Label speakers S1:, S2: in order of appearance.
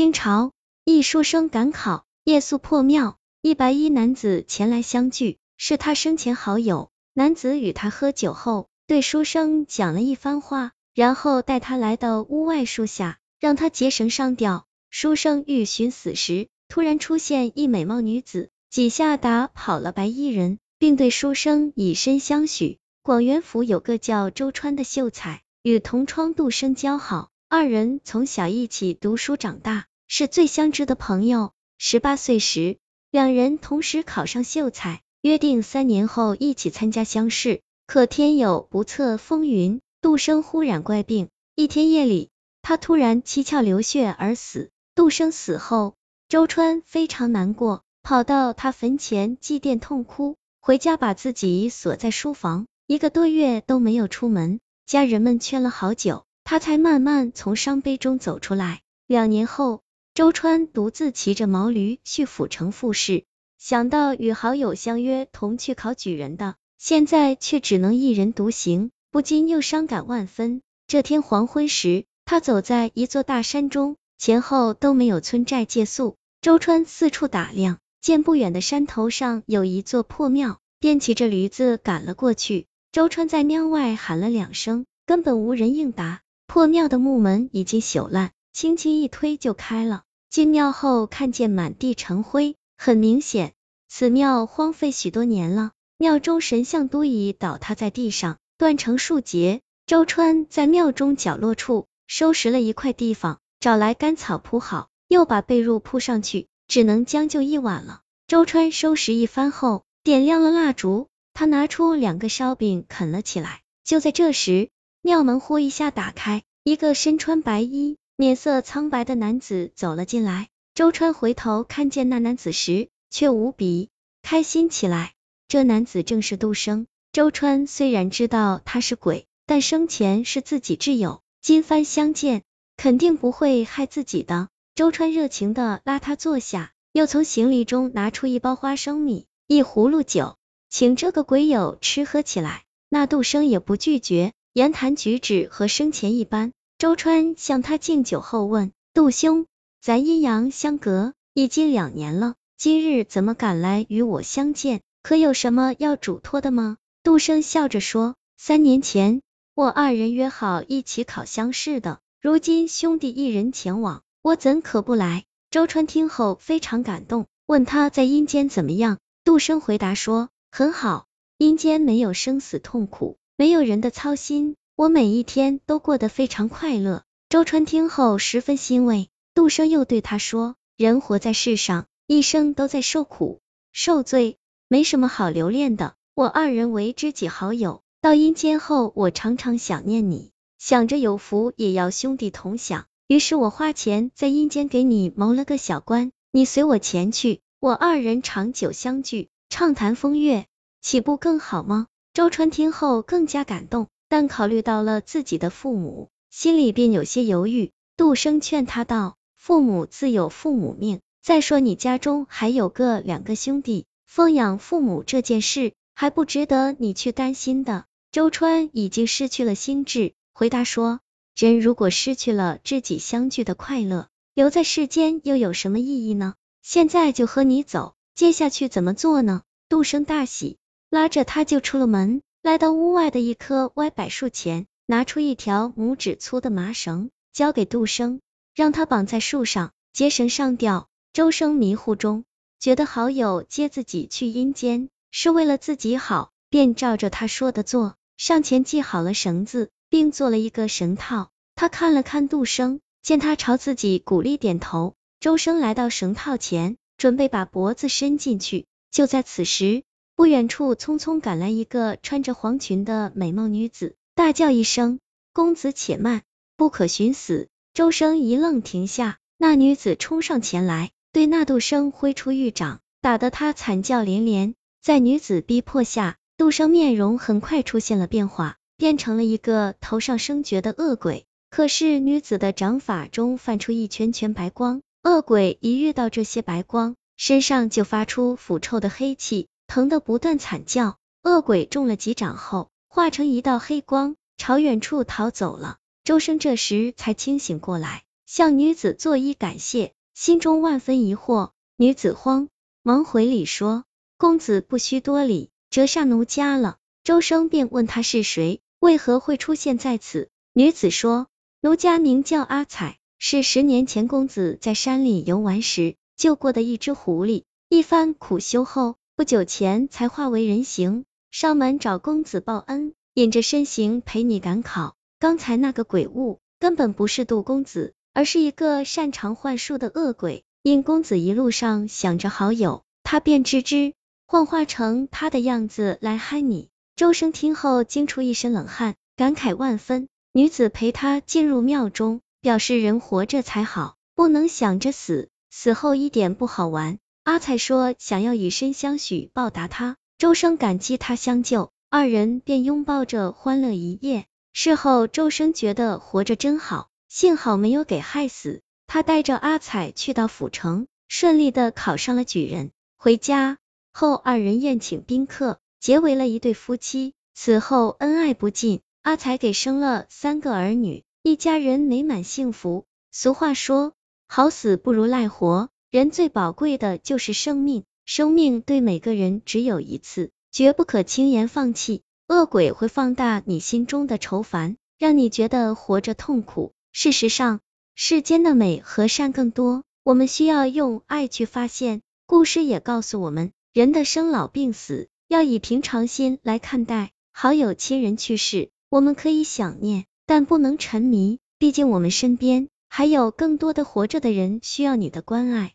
S1: 清朝一书生赶考，夜宿破庙，一白衣男子前来相聚，是他生前好友。男子与他喝酒后，对书生讲了一番话，然后带他来到屋外树下，让他结绳上吊。书生欲寻死时，突然出现一美貌女子，几下打跑了白衣人，并对书生以身相许。广元府有个叫周川的秀才，与同窗杜生交好，二人从小一起读书长大，是最相知的朋友。十八岁时，两人同时考上秀才，约定三年后一起参加乡试。可天有不测风云，杜生忽然怪病，一天夜里，他突然七窍流血而死。杜生死后，周川非常难过，跑到他坟前祭奠痛哭，回家把自己锁在书房，一个多月都没有出门。家人们劝了好久，他才慢慢从伤悲中走出来。两年后，周川独自骑着毛驴去府城复试，想到与好友相约同去考举人的，现在却只能一人独行，不禁又伤感万分。这天黄昏时，他走在一座大山中。前后都没有村寨借宿，周川四处打量，见不远的山头上有一座破庙，便骑着驴子赶了过去。周川在庙外喊了两声，根本无人应答。破庙的木门已经朽烂，轻轻一推就开了。进庙后，看见满地尘灰，很明显，此庙荒废许多年了。庙中神像都已倒塌在地上，断成数截。周川在庙中角落处收拾了一块地方。找来干草铺好，又把被褥铺上去，只能将就一晚了。周川收拾一番后，点亮了蜡烛，他拿出两个烧饼啃了起来。就在这时，庙门忽一下打开，一个身穿白衣、面色苍白的男子走了进来。周川回头看见那男子时，却无比开心起来。这男子正是杜生。周川虽然知道他是鬼，但生前是自己挚友，今番相见。肯定不会害自己的。周川热情的拉他坐下，又从行李中拿出一包花生米、一葫芦酒，请这个鬼友吃喝起来。那杜生也不拒绝，言谈举止和生前一般。周川向他敬酒后问：“杜兄，咱阴阳相隔已经两年了，今日怎么赶来与我相见？可有什么要嘱托的吗？”杜生笑着说：“三年前我二人约好一起考乡试的。”如今兄弟一人前往，我怎可不来？周川听后非常感动，问他在阴间怎么样。杜生回答说：很好，阴间没有生死痛苦，没有人的操心，我每一天都过得非常快乐。周川听后十分欣慰。杜生又对他说：人活在世上，一生都在受苦受罪，没什么好留恋的。我二人为知己好友，到阴间后，我常常想念你。想着有福也要兄弟同享，于是我花钱在阴间给你谋了个小官，你随我前去，我二人长久相聚，畅谈风月，岂不更好吗？周川听后更加感动，但考虑到了自己的父母，心里便有些犹豫。杜生劝他道：“父母自有父母命，再说你家中还有个两个兄弟，奉养父母这件事还不值得你去担心的。”周川已经失去了心智。回答说：人如果失去了知己相聚的快乐，留在世间又有什么意义呢？现在就和你走，接下去怎么做呢？杜生大喜，拉着他就出了门，来到屋外的一棵歪柏树前，拿出一条拇指粗的麻绳，交给杜生，让他绑在树上，结绳上吊。周生迷糊中，觉得好友接自己去阴间是为了自己好，便照着他说的做，上前系好了绳子。并做了一个绳套，他看了看杜生，见他朝自己鼓励点头，周生来到绳套前，准备把脖子伸进去。就在此时，不远处匆匆赶来一个穿着黄裙的美貌女子，大叫一声：“公子且慢，不可寻死！”周生一愣，停下。那女子冲上前来，对那杜生挥出玉掌，打得他惨叫连连。在女子逼迫下，杜生面容很快出现了变化。变成了一个头上生角的恶鬼，可是女子的掌法中泛出一圈圈白光，恶鬼一遇到这些白光，身上就发出腐臭的黑气，疼得不断惨叫。恶鬼中了几掌后，化成一道黑光，朝远处逃走了。周生这时才清醒过来，向女子作揖感谢，心中万分疑惑。女子慌忙回礼说：“公子不需多礼，折煞奴家了。”周生便问他是谁，为何会出现在此？女子说：“奴家名叫阿彩，是十年前公子在山里游玩时救过的一只狐狸。一番苦修后，不久前才化为人形，上门找公子报恩，隐着身形陪你赶考。刚才那个鬼物根本不是杜公子，而是一个擅长幻术的恶鬼。因公子一路上想着好友，他便吱吱幻化成他的样子来害你。”周生听后惊出一身冷汗，感慨万分。女子陪他进入庙中，表示人活着才好，不能想着死，死后一点不好玩。阿彩说想要以身相许报答他，周生感激他相救，二人便拥抱着欢乐一夜。事后周生觉得活着真好，幸好没有给害死。他带着阿彩去到府城，顺利的考上了举人。回家后，二人宴请宾客。结为了一对夫妻，此后恩爱不尽。阿彩给生了三个儿女，一家人美满幸福。俗话说，好死不如赖活，人最宝贵的就是生命，生命对每个人只有一次，绝不可轻言放弃。恶鬼会放大你心中的愁烦，让你觉得活着痛苦。事实上，世间的美和善更多，我们需要用爱去发现。故事也告诉我们，人的生老病死。要以平常心来看待，好友亲人去世，我们可以想念，但不能沉迷，毕竟我们身边还有更多的活着的人需要你的关爱。